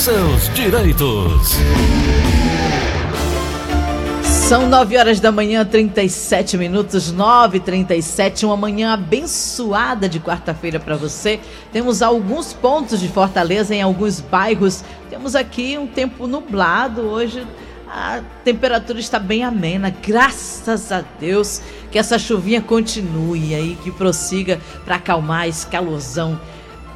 seus direitos. São 9 horas da manhã, 37 minutos, 9 37 uma manhã abençoada de quarta-feira para você. Temos alguns pontos de Fortaleza em alguns bairros. Temos aqui um tempo nublado hoje. A temperatura está bem amena, graças a Deus. Que essa chuvinha continue aí, que prossiga para acalmar esse calorzão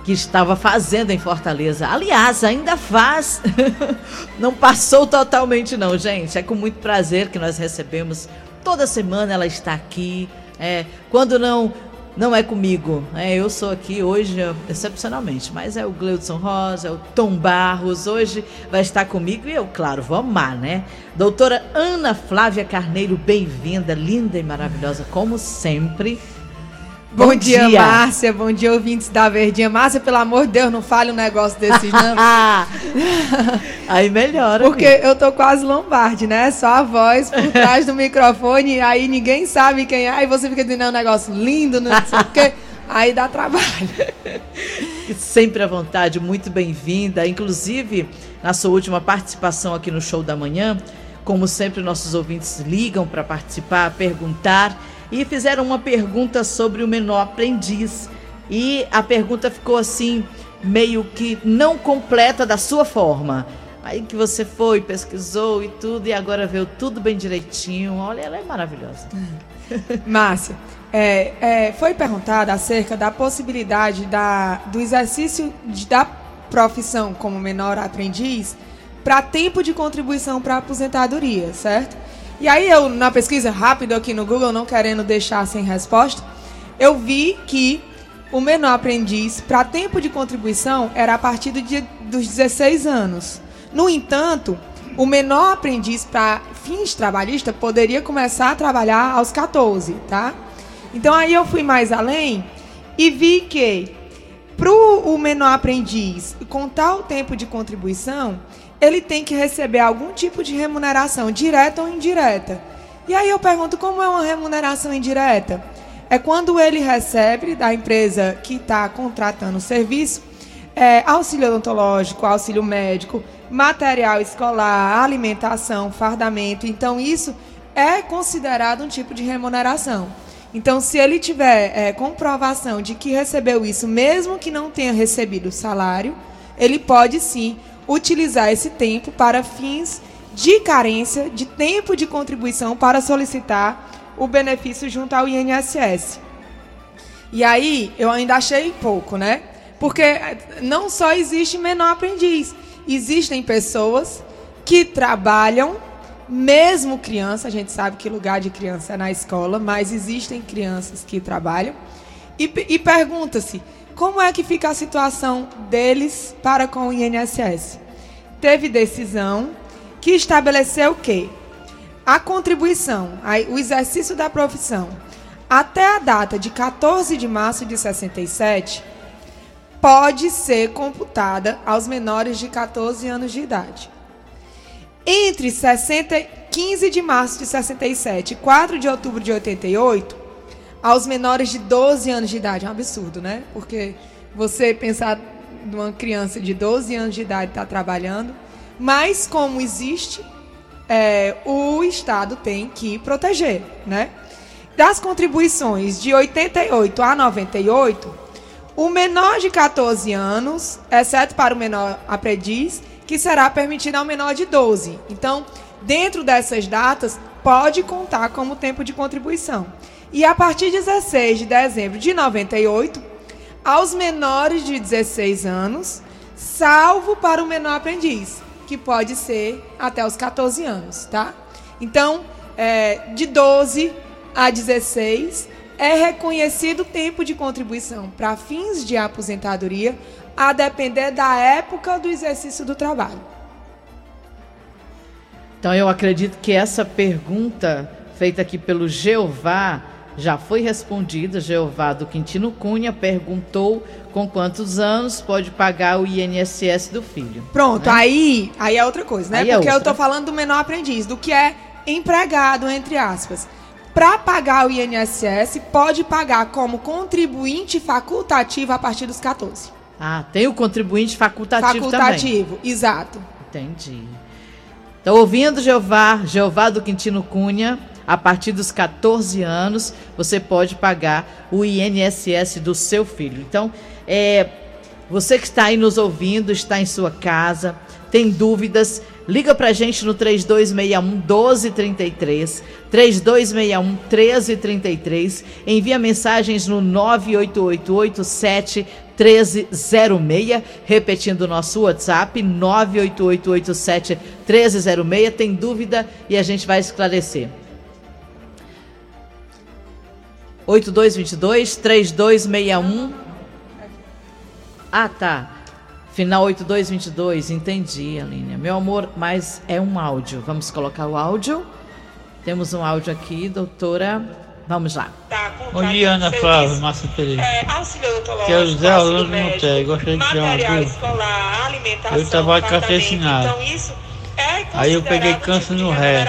que estava fazendo em Fortaleza. Aliás, ainda faz. não passou totalmente, não, gente. É com muito prazer que nós recebemos. Toda semana ela está aqui. É, quando não não é comigo. É, eu sou aqui hoje, excepcionalmente, mas é o Gleudson Rosa, é o Tom Barros. Hoje vai estar comigo e eu, claro, vou amar, né? Doutora Ana Flávia Carneiro, bem-vinda, linda e maravilhosa, como sempre. Bom, Bom dia, dia, Márcia. Bom dia, ouvintes da Verdinha. Márcia, pelo amor de Deus, não fale um negócio desses, não. aí melhora. Porque amiga. eu tô quase lombarde, né? Só a voz por trás do microfone, aí ninguém sabe quem é. Aí você fica dizendo, é um negócio lindo, não sei o quê. Aí dá trabalho. Sempre à vontade, muito bem-vinda. Inclusive, na sua última participação aqui no Show da Manhã, como sempre, nossos ouvintes ligam para participar, perguntar e fizeram uma pergunta sobre o menor aprendiz. E a pergunta ficou assim, meio que não completa da sua forma. Aí que você foi, pesquisou e tudo, e agora veio tudo bem direitinho. Olha, ela é maravilhosa. Márcia, é, é, foi perguntada acerca da possibilidade da, do exercício de, da profissão como menor aprendiz para tempo de contribuição para a aposentadoria, certo? E aí eu, na pesquisa rápida aqui no Google, não querendo deixar sem resposta, eu vi que o menor aprendiz para tempo de contribuição era a partir do dia, dos 16 anos. No entanto, o menor aprendiz para fins trabalhistas poderia começar a trabalhar aos 14, tá? Então aí eu fui mais além e vi que para o menor aprendiz contar o tempo de contribuição, ele tem que receber algum tipo de remuneração, direta ou indireta. E aí eu pergunto, como é uma remuneração indireta? É quando ele recebe da empresa que está contratando o serviço é, auxílio odontológico, auxílio médico, material escolar, alimentação, fardamento. Então, isso é considerado um tipo de remuneração. Então, se ele tiver é, comprovação de que recebeu isso, mesmo que não tenha recebido o salário, ele pode sim utilizar esse tempo para fins de carência de tempo de contribuição para solicitar o benefício junto ao INSS. E aí, eu ainda achei pouco, né? Porque eh, não só existe menor aprendiz, existem pessoas que trabalham, mesmo criança, a gente sabe que lugar de criança é na escola, mas existem crianças que trabalham, e, e pergunta-se, como é que fica a situação deles para com o INSS? Teve decisão que estabeleceu o quê? A contribuição, o exercício da profissão, até a data de 14 de março de 67, pode ser computada aos menores de 14 anos de idade. Entre 60, 15 de março de 67 e 4 de outubro de 88, aos menores de 12 anos de idade. É um absurdo, né? Porque você pensar numa criança de 12 anos de idade estar tá trabalhando, mas como existe, é, o Estado tem que proteger, né? Das contribuições de 88 a 98, o menor de 14 anos, exceto para o menor aprendiz, que será permitido ao menor de 12. Então, dentro dessas datas, pode contar como tempo de contribuição. E a partir de 16 de dezembro de 98, aos menores de 16 anos, salvo para o menor aprendiz, que pode ser até os 14 anos, tá? Então, é, de 12 a 16 é reconhecido o tempo de contribuição para fins de aposentadoria, a depender da época do exercício do trabalho. Então, eu acredito que essa pergunta feita aqui pelo Jeová já foi respondida. Jeová do Quintino Cunha perguntou com quantos anos pode pagar o INSS do filho. Pronto, né? aí, aí é outra coisa, né? Aí é Porque é eu estou falando do menor aprendiz, do que é empregado, entre aspas. Para pagar o INSS, pode pagar como contribuinte facultativo a partir dos 14. Ah, tem o contribuinte facultativo, facultativo, também. exato. Entendi. Tá ouvindo, Jeová, Jeová do Quintino Cunha? A partir dos 14 anos, você pode pagar o INSS do seu filho. Então, é, você que está aí nos ouvindo, está em sua casa, tem dúvidas, liga pra gente no 3261 1233, 3261 1333, envia mensagens no 98887 1306, repetindo o nosso WhatsApp 98887 1306, tem dúvida e a gente vai esclarecer. 8222 3261 Ah, tá. Final 8222, entendi, Aline. Meu amor, mas é um áudio. Vamos colocar o áudio. Temos um áudio aqui, doutora. Vamos lá. Tá, Bom dia, Ana Flávia, Márcia Pereira. É, odontológico, Quero dizer ao Orlando Monteiro, gostaria de dizer uma coisa. escolar, alimentação, Eu trabalho café assinado. Então isso é Aí eu peguei câncer no ré.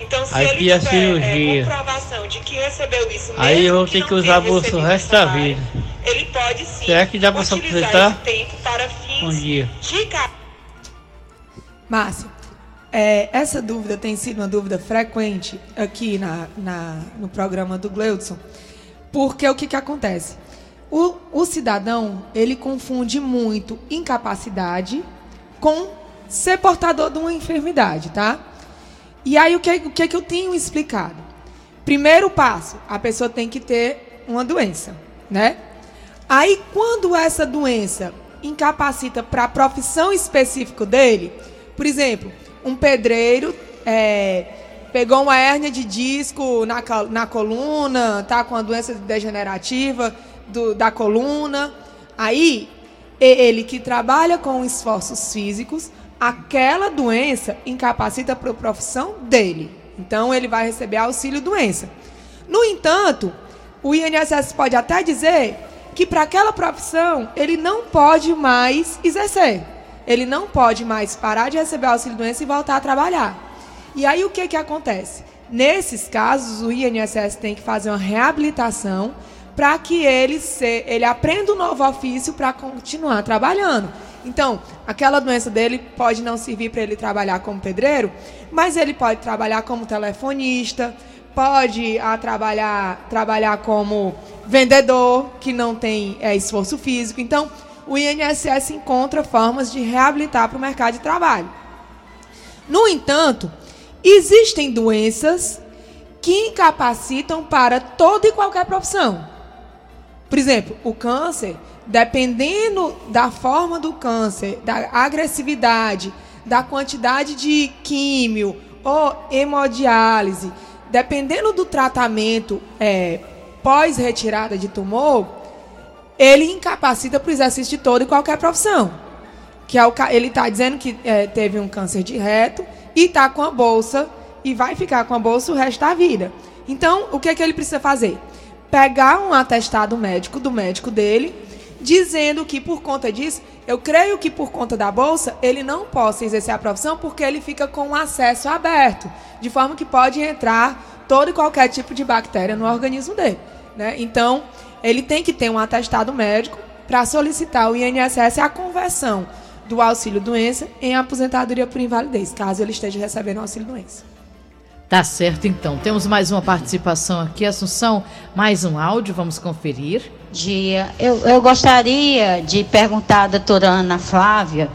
Então, se aí ele tiver cirurgia. É, comprovação de que recebeu isso Aí eu vou ter que, que usar a bolsa o resto da vida. Ele pode sim. Será que dá para se aproveitar? tempo para fins Bom dia. de Márcio, é, essa dúvida tem sido uma dúvida frequente aqui na, na no programa do Gleudson, porque o que, que acontece? O, o cidadão, ele confunde muito incapacidade com ser portador de uma enfermidade, tá? E aí o que, o que, é que eu tenho explicado? Primeiro passo, a pessoa tem que ter uma doença, né? Aí quando essa doença incapacita para a profissão específica dele, por exemplo, um pedreiro é, pegou uma hérnia de disco na, na coluna, tá com uma doença degenerativa do, da coluna, aí ele que trabalha com esforços físicos aquela doença incapacita para a profissão dele. Então, ele vai receber auxílio doença. No entanto, o INSS pode até dizer que para aquela profissão ele não pode mais exercer. Ele não pode mais parar de receber auxílio doença e voltar a trabalhar. E aí o que, que acontece? Nesses casos, o INSS tem que fazer uma reabilitação para que ele, se, ele aprenda um novo ofício para continuar trabalhando. Então, aquela doença dele pode não servir para ele trabalhar como pedreiro, mas ele pode trabalhar como telefonista, pode a, ah, trabalhar, trabalhar como vendedor, que não tem é, esforço físico. Então, o INSS encontra formas de reabilitar para o mercado de trabalho. No entanto, existem doenças que incapacitam para toda e qualquer profissão. Por exemplo, o câncer dependendo da forma do câncer, da agressividade, da quantidade de químio ou hemodiálise, dependendo do tratamento é, pós-retirada de tumor, ele incapacita para o exercício de toda e qualquer profissão. Que é o, ele está dizendo que é, teve um câncer de reto e está com a bolsa e vai ficar com a bolsa o resto da vida. Então, o que, é que ele precisa fazer? Pegar um atestado médico do médico dele dizendo que por conta disso, eu creio que por conta da bolsa, ele não possa exercer a profissão porque ele fica com o acesso aberto, de forma que pode entrar todo e qualquer tipo de bactéria no organismo dele. Né? Então, ele tem que ter um atestado médico para solicitar o INSS a conversão do auxílio doença em aposentadoria por invalidez, caso ele esteja recebendo auxílio doença. Tá certo, então. Temos mais uma participação aqui, Assunção. Mais um áudio, vamos conferir. Dia. Eu, eu gostaria de perguntar à doutora Ana Flávia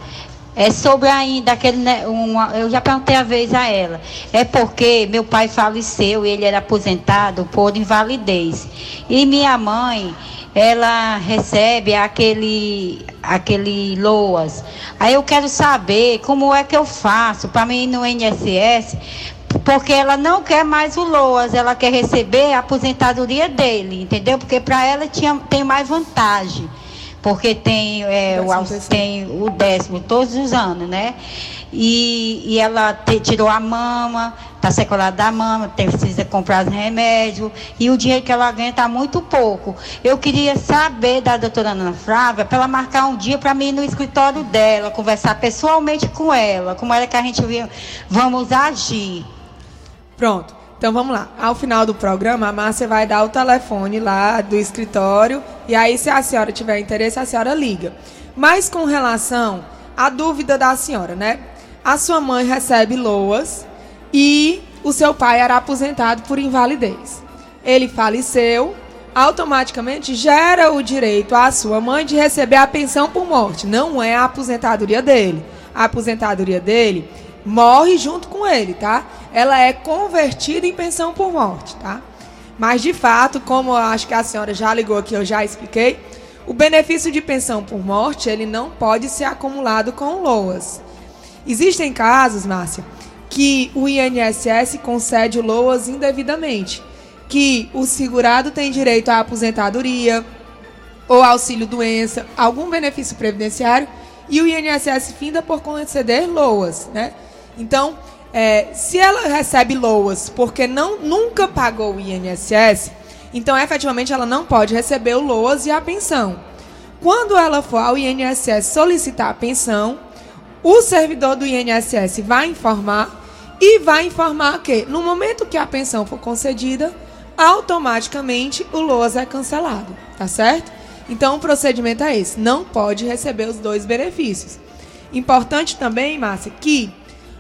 é sobre ainda aquele. Uma, eu já perguntei a vez a ela. É porque meu pai faleceu e ele era aposentado por invalidez. E minha mãe, ela recebe aquele, aquele LOAS. Aí eu quero saber como é que eu faço para mim ir no INSS porque ela não quer mais o LOAS, ela quer receber a aposentadoria dele, entendeu? Porque para ela tinha, tem mais vantagem, porque tem, é, o, tem o décimo todos os anos, né? E, e ela te, tirou a mama, está sequelada da mama, tem, precisa comprar remédios, e o dinheiro que ela ganha está muito pouco. Eu queria saber da doutora Ana Flávia, para ela marcar um dia para mim no escritório dela, conversar pessoalmente com ela, como é que a gente vamos agir. Pronto. Então vamos lá. Ao final do programa, a Márcia vai dar o telefone lá do escritório e aí se a senhora tiver interesse, a senhora liga. Mas com relação à dúvida da senhora, né? A sua mãe recebe loas e o seu pai era aposentado por invalidez. Ele faleceu, automaticamente gera o direito à sua mãe de receber a pensão por morte. Não é a aposentadoria dele. A aposentadoria dele morre junto com ele, tá? Ela é convertida em pensão por morte, tá? Mas de fato, como acho que a senhora já ligou aqui, eu já expliquei, o benefício de pensão por morte, ele não pode ser acumulado com LOAS. Existem casos, Márcia, que o INSS concede LOAS indevidamente, que o segurado tem direito à aposentadoria ou auxílio doença, algum benefício previdenciário, e o INSS finda por conceder LOAS, né? Então, é, se ela recebe LOAS porque não, nunca pagou o INSS, então efetivamente ela não pode receber o LOAS e a pensão. Quando ela for ao INSS solicitar a pensão, o servidor do INSS vai informar e vai informar que no momento que a pensão for concedida, automaticamente o LOAS é cancelado, tá certo? Então o procedimento é esse, não pode receber os dois benefícios. Importante também, Márcia, que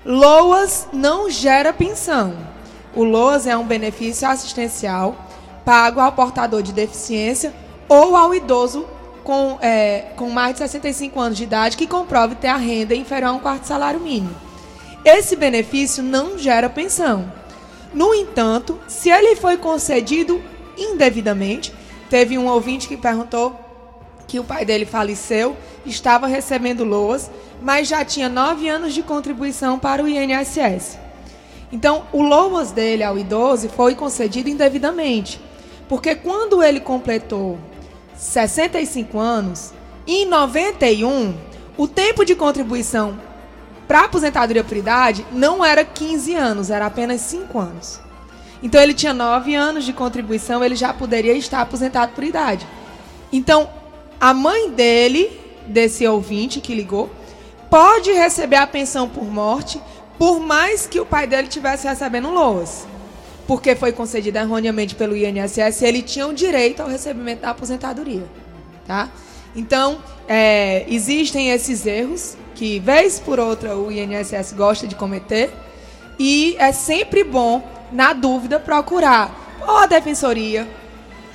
LOAS não gera pensão. O LOAS é um benefício assistencial pago ao portador de deficiência ou ao idoso com, é, com mais de 65 anos de idade que comprove ter a renda inferior a um quarto salário mínimo. Esse benefício não gera pensão. No entanto, se ele foi concedido indevidamente, teve um ouvinte que perguntou que o pai dele faleceu, estava recebendo LOAS mas já tinha nove anos de contribuição para o INSS. Então, o LOAS dele ao idoso foi concedido indevidamente, porque quando ele completou 65 anos, em 91, o tempo de contribuição para aposentadoria por idade não era 15 anos, era apenas 5 anos. Então, ele tinha 9 anos de contribuição, ele já poderia estar aposentado por idade. Então, a mãe dele, desse ouvinte que ligou, pode receber a pensão por morte, por mais que o pai dele estivesse recebendo LOAS. Porque foi concedida erroneamente pelo INSS, ele tinha o direito ao recebimento da aposentadoria. Tá? Então, é, existem esses erros que, vez por outra, o INSS gosta de cometer. E é sempre bom, na dúvida, procurar ou a Defensoria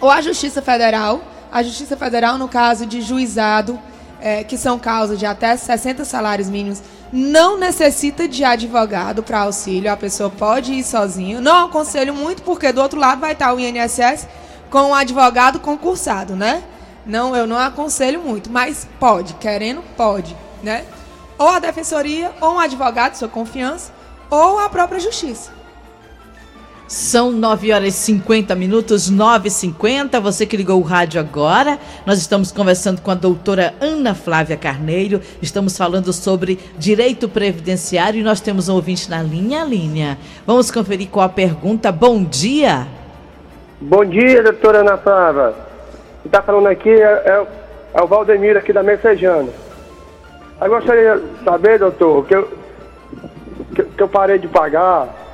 ou a Justiça Federal. A Justiça Federal, no caso de juizado, é, que são causas de até 60 salários mínimos, não necessita de advogado para auxílio, a pessoa pode ir sozinha. Não aconselho muito, porque do outro lado vai estar o INSS com um advogado concursado, né? Não, eu não aconselho muito, mas pode, querendo, pode, né? Ou a defensoria, ou um advogado de sua confiança, ou a própria justiça. São 9 horas e 50 minutos, 9 e 50 Você que ligou o rádio agora, nós estamos conversando com a doutora Ana Flávia Carneiro. Estamos falando sobre direito previdenciário e nós temos um ouvinte na linha, linha. Vamos conferir qual a pergunta. Bom dia. Bom dia, doutora Ana Flávia. Está falando aqui é, é, é, o Valdemir aqui da Messejana. Eu gostaria de saber, doutor, que eu, que, que eu parei de pagar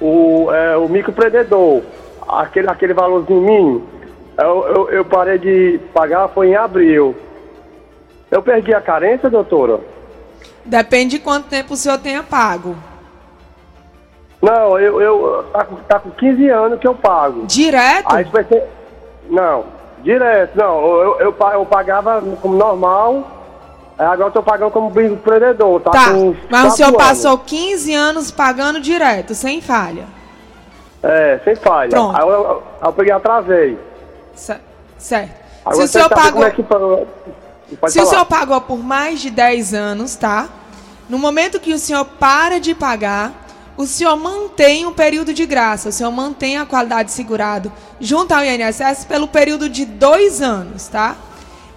o, é, o microempreendedor, aquele, aquele valorzinho mínimo, eu, eu, eu, parei de pagar, foi em abril. Eu perdi a carência, doutora? Depende de quanto tempo o senhor tenha pago. Não, eu, eu tá, com, tá com 15 anos que eu pago. Direto? Aí vai ser. Não, direto, não. Eu, eu, eu pagava como normal agora eu tô pagando como empreendedor, tá? Tá, mas o senhor anos. passou 15 anos pagando direto, sem falha. É, sem falha. Pronto. Aí eu, eu, eu peguei atrasei. certo. Agora Se o senhor pagou... É que... Se falar. o senhor pagou por mais de 10 anos, tá? No momento que o senhor para de pagar, o senhor mantém um período de graça, o senhor mantém a qualidade de segurado junto ao INSS pelo período de dois anos, tá?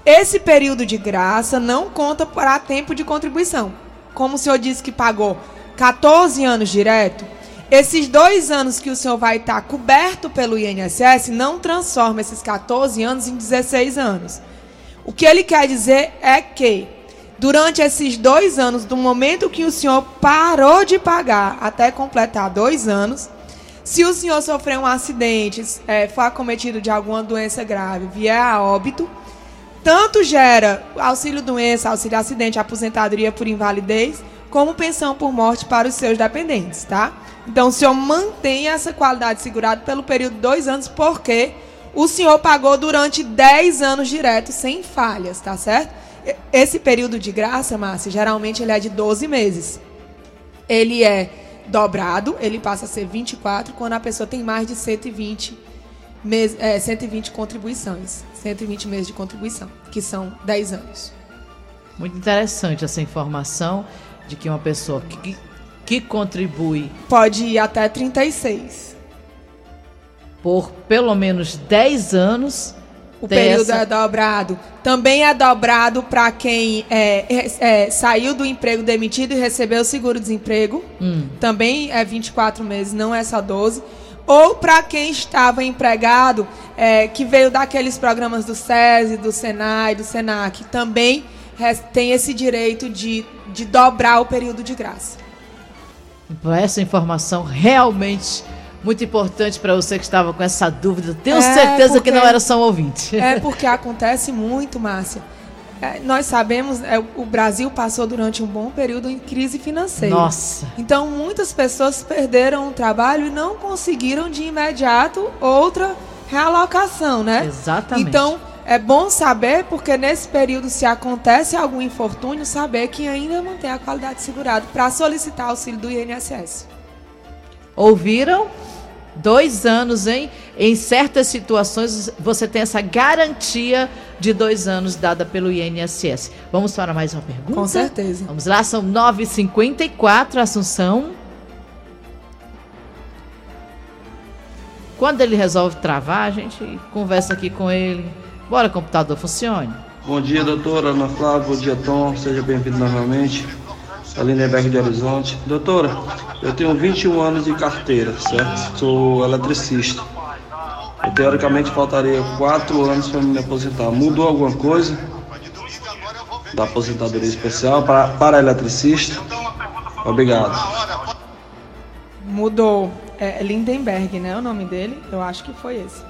Esse período de graça não conta para tempo de contribuição. Como o senhor disse que pagou 14 anos direto, esses dois anos que o senhor vai estar coberto pelo INSS não transforma esses 14 anos em 16 anos. O que ele quer dizer é que, durante esses dois anos, do momento que o senhor parou de pagar até completar dois anos, Se o senhor sofreu um acidente, é, foi acometido de alguma doença grave, vier a óbito, tanto gera auxílio doença, auxílio acidente, aposentadoria por invalidez, como pensão por morte para os seus dependentes, tá? Então o senhor mantém essa qualidade segurada pelo período de dois anos, porque o senhor pagou durante 10 anos direto, sem falhas, tá certo? Esse período de graça, Márcia, geralmente ele é de 12 meses. Ele é dobrado, ele passa a ser 24 quando a pessoa tem mais de 120, mes, é, 120 contribuições. 120 meses de contribuição, que são 10 anos. Muito interessante essa informação de que uma pessoa que, que contribui. Pode ir até 36. Por pelo menos 10 anos o período essa... é dobrado. Também é dobrado para quem é, é, saiu do emprego demitido e recebeu o seguro-desemprego. Hum. Também é 24 meses, não é só 12. Ou para quem estava empregado, é, que veio daqueles programas do SESI, do SENAI, do SENAC, também tem esse direito de, de dobrar o período de graça. Essa informação realmente muito importante para você que estava com essa dúvida. Tenho é certeza porque, que não era só um ouvinte. É porque acontece muito, Márcia. É, nós sabemos, é, o Brasil passou durante um bom período em crise financeira. Nossa. Então, muitas pessoas perderam o trabalho e não conseguiram de imediato outra realocação, né? Exatamente. Então, é bom saber, porque nesse período, se acontece algum infortúnio, saber que ainda mantém a qualidade segurada para solicitar auxílio do INSS. Ouviram? Dois anos, hein? Em certas situações, você tem essa garantia de dois anos dada pelo INSS. Vamos para mais uma pergunta? Com certeza. Vamos lá, são 9h54, Assunção. Quando ele resolve travar, a gente conversa aqui com ele. Bora, computador, funcione. Bom dia, doutora Ana Flávia. Bom dia, Tom. Seja bem-vindo novamente. Lindenberg de Horizonte. Doutora, eu tenho 21 anos de carteira, certo? Sou eletricista. Eu, teoricamente faltaria 4 anos para me aposentar. Mudou alguma coisa da aposentadoria especial para, para eletricista? Obrigado. Mudou. É Lindenberg, né? O nome dele? Eu acho que foi esse.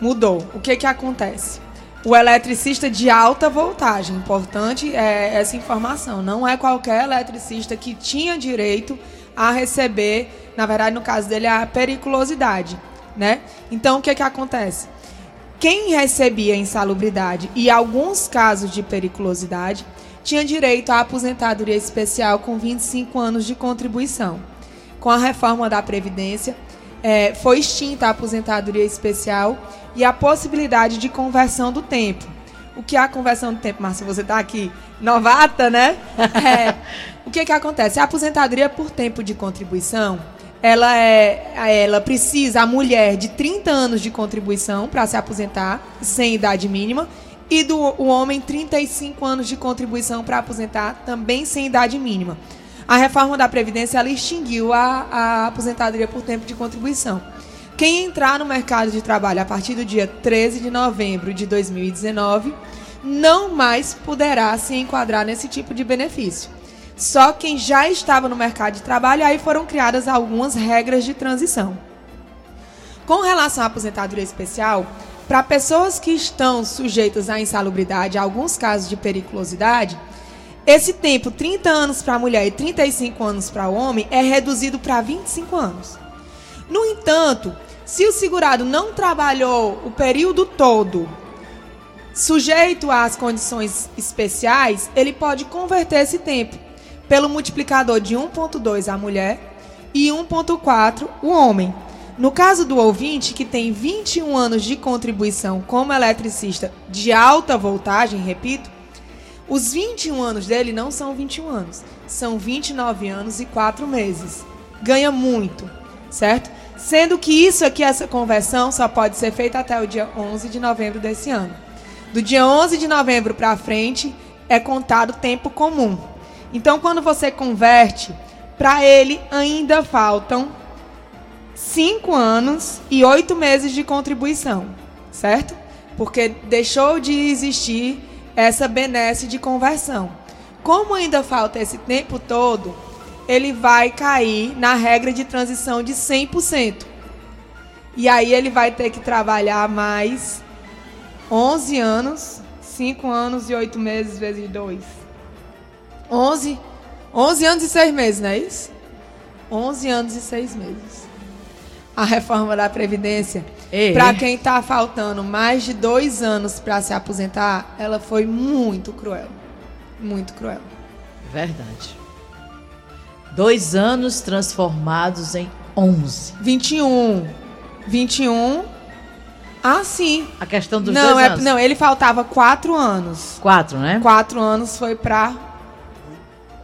Mudou. O que que acontece? O eletricista de alta voltagem. Importante é essa informação. Não é qualquer eletricista que tinha direito a receber, na verdade, no caso dele, a periculosidade. Né? Então, o que, que acontece? Quem recebia insalubridade e alguns casos de periculosidade tinha direito à aposentadoria especial com 25 anos de contribuição. Com a reforma da Previdência, é, foi extinta a aposentadoria especial e a possibilidade de conversão do tempo. O que é a conversão do tempo, Márcia? Você está aqui novata, né? É, o que, que acontece? A aposentadoria por tempo de contribuição, ela, é, ela precisa, a mulher, de 30 anos de contribuição para se aposentar, sem idade mínima, e do o homem, 35 anos de contribuição para aposentar, também sem idade mínima. A reforma da Previdência ela extinguiu a, a aposentadoria por tempo de contribuição. Quem entrar no mercado de trabalho a partir do dia 13 de novembro de 2019 não mais poderá se enquadrar nesse tipo de benefício. Só quem já estava no mercado de trabalho, aí foram criadas algumas regras de transição. Com relação à aposentadoria especial, para pessoas que estão sujeitas à insalubridade, alguns casos de periculosidade, esse tempo, 30 anos para a mulher e 35 anos para o homem, é reduzido para 25 anos. No entanto, se o segurado não trabalhou o período todo sujeito às condições especiais, ele pode converter esse tempo pelo multiplicador de 1.2 a mulher e 1.4 o homem. No caso do ouvinte, que tem 21 anos de contribuição como eletricista de alta voltagem, repito, os 21 anos dele não são 21 anos, são 29 anos e 4 meses. Ganha muito, certo? Sendo que isso aqui, essa conversão, só pode ser feita até o dia 11 de novembro desse ano. Do dia 11 de novembro para frente, é contado tempo comum. Então, quando você converte, para ele ainda faltam 5 anos e 8 meses de contribuição, certo? Porque deixou de existir essa benesse de conversão. Como ainda falta esse tempo todo, ele vai cair na regra de transição de 100%. E aí ele vai ter que trabalhar mais 11 anos, 5 anos e 8 meses vezes 2. 11, 11 anos e 6 meses, não é isso? 11 anos e 6 meses. A reforma da Previdência, para quem está faltando mais de dois anos para se aposentar, ela foi muito cruel. Muito cruel. Verdade. Dois anos transformados em 11. 21. 21. Ah, sim. A questão dos não, dois é, anos. Não, ele faltava quatro anos. Quatro, né? Quatro anos foi para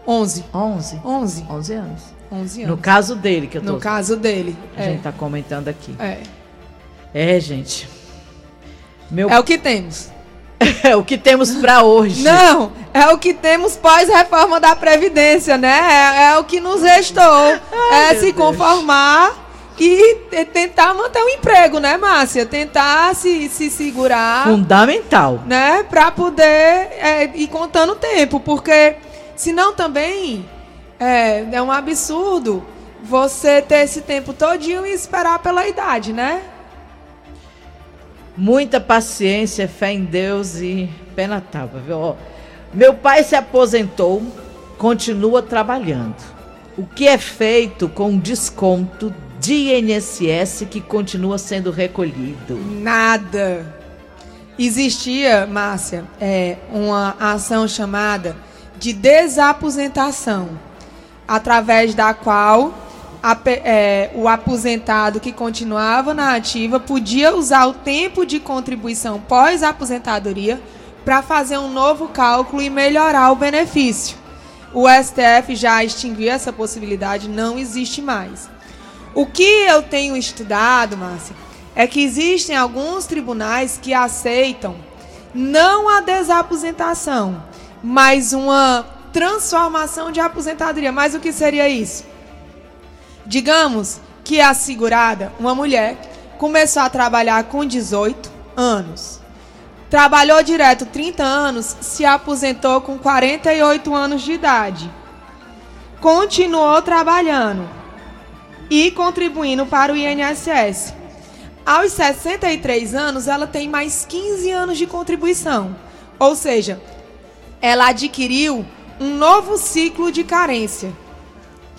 11. 11. 11. 11 anos. 11 anos. No caso dele, que eu tô... No caso dele. A é. gente tá comentando aqui. É. É, gente. Meu... É o que temos. É o que temos para hoje. Não, é o que temos pós-reforma da Previdência, né? É, é, o que nos restou. Ai, é se Deus. conformar e tentar manter o emprego, né, Márcia? Tentar se, se segurar. Fundamental. Né? Para poder é, ir contando o tempo. Porque senão também é, é um absurdo você ter esse tempo todinho e esperar pela idade, né? Muita paciência, fé em Deus e pé na tábua, viu? Meu pai se aposentou, continua trabalhando. O que é feito com desconto de INSS que continua sendo recolhido? Nada. Existia, Márcia, é, uma ação chamada de desaposentação, através da qual a, é, o aposentado que continuava na ativa podia usar o tempo de contribuição pós-aposentadoria para fazer um novo cálculo e melhorar o benefício. O STF já extinguiu essa possibilidade, não existe mais. O que eu tenho estudado, Márcia, é que existem alguns tribunais que aceitam não a desaposentação, mas uma transformação de aposentadoria. Mas o que seria isso? Digamos que a segurada, uma mulher, começou a trabalhar com 18 anos. Trabalhou direto 30 anos, se aposentou com 48 anos de idade. Continuou trabalhando e contribuindo para o INSS. Aos 63 anos, ela tem mais 15 anos de contribuição. Ou seja, ela adquiriu um novo ciclo de carência.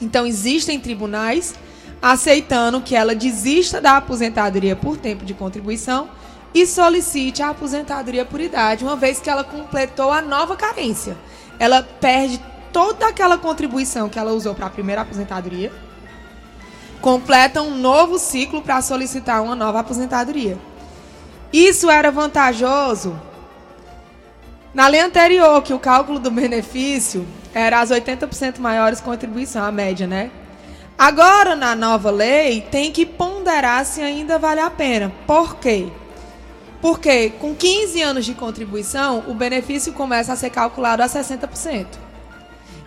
Então, existem tribunais aceitando que ela desista da aposentadoria por tempo de contribuição e solicite a aposentadoria por idade, uma vez que ela completou a nova carência. Ela perde toda aquela contribuição que ela usou para a primeira aposentadoria, completa um novo ciclo para solicitar uma nova aposentadoria. Isso era vantajoso na lei anterior, que o cálculo do benefício era as 80% maiores contribuição, a média, né? Agora, na nova lei, tem que ponderar se ainda vale a pena. Por quê? Porque com 15 anos de contribuição, o benefício começa a ser calculado a 60%.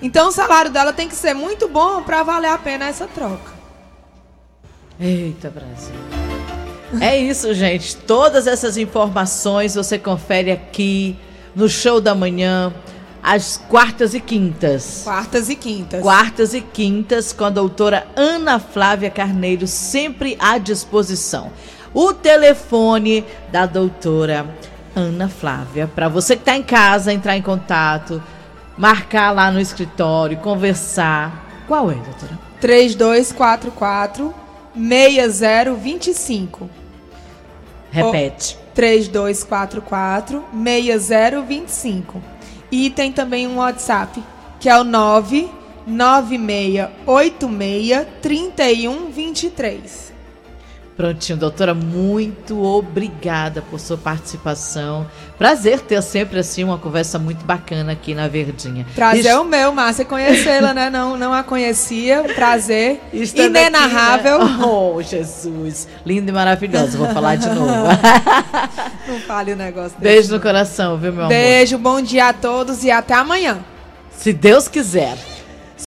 Então, o salário dela tem que ser muito bom para valer a pena essa troca. Eita, Brasil. É isso, gente. Todas essas informações você confere aqui no show da manhã, às quartas e quintas. Quartas e quintas. Quartas e quintas, com a doutora Ana Flávia Carneiro, sempre à disposição. O telefone da doutora Ana Flávia, para você que está em casa, entrar em contato, marcar lá no escritório, conversar. Qual é, doutora? 3244 6025. Repete. 3244 6025. E tem também um WhatsApp, que é o 99686 3123. Prontinho, doutora, muito obrigada por sua participação. Prazer ter sempre assim uma conversa muito bacana aqui na Verdinha. Prazer é o meu, Márcia, conhecê-la, né? Não, não a conhecia. Prazer inenarrável. Aqui, né? Oh, Jesus. Linda e maravilhosa. Vou falar de novo. não fale o negócio desse. Beijo no coração, viu, meu Beijo, amor? Beijo, bom dia a todos e até amanhã. Se Deus quiser.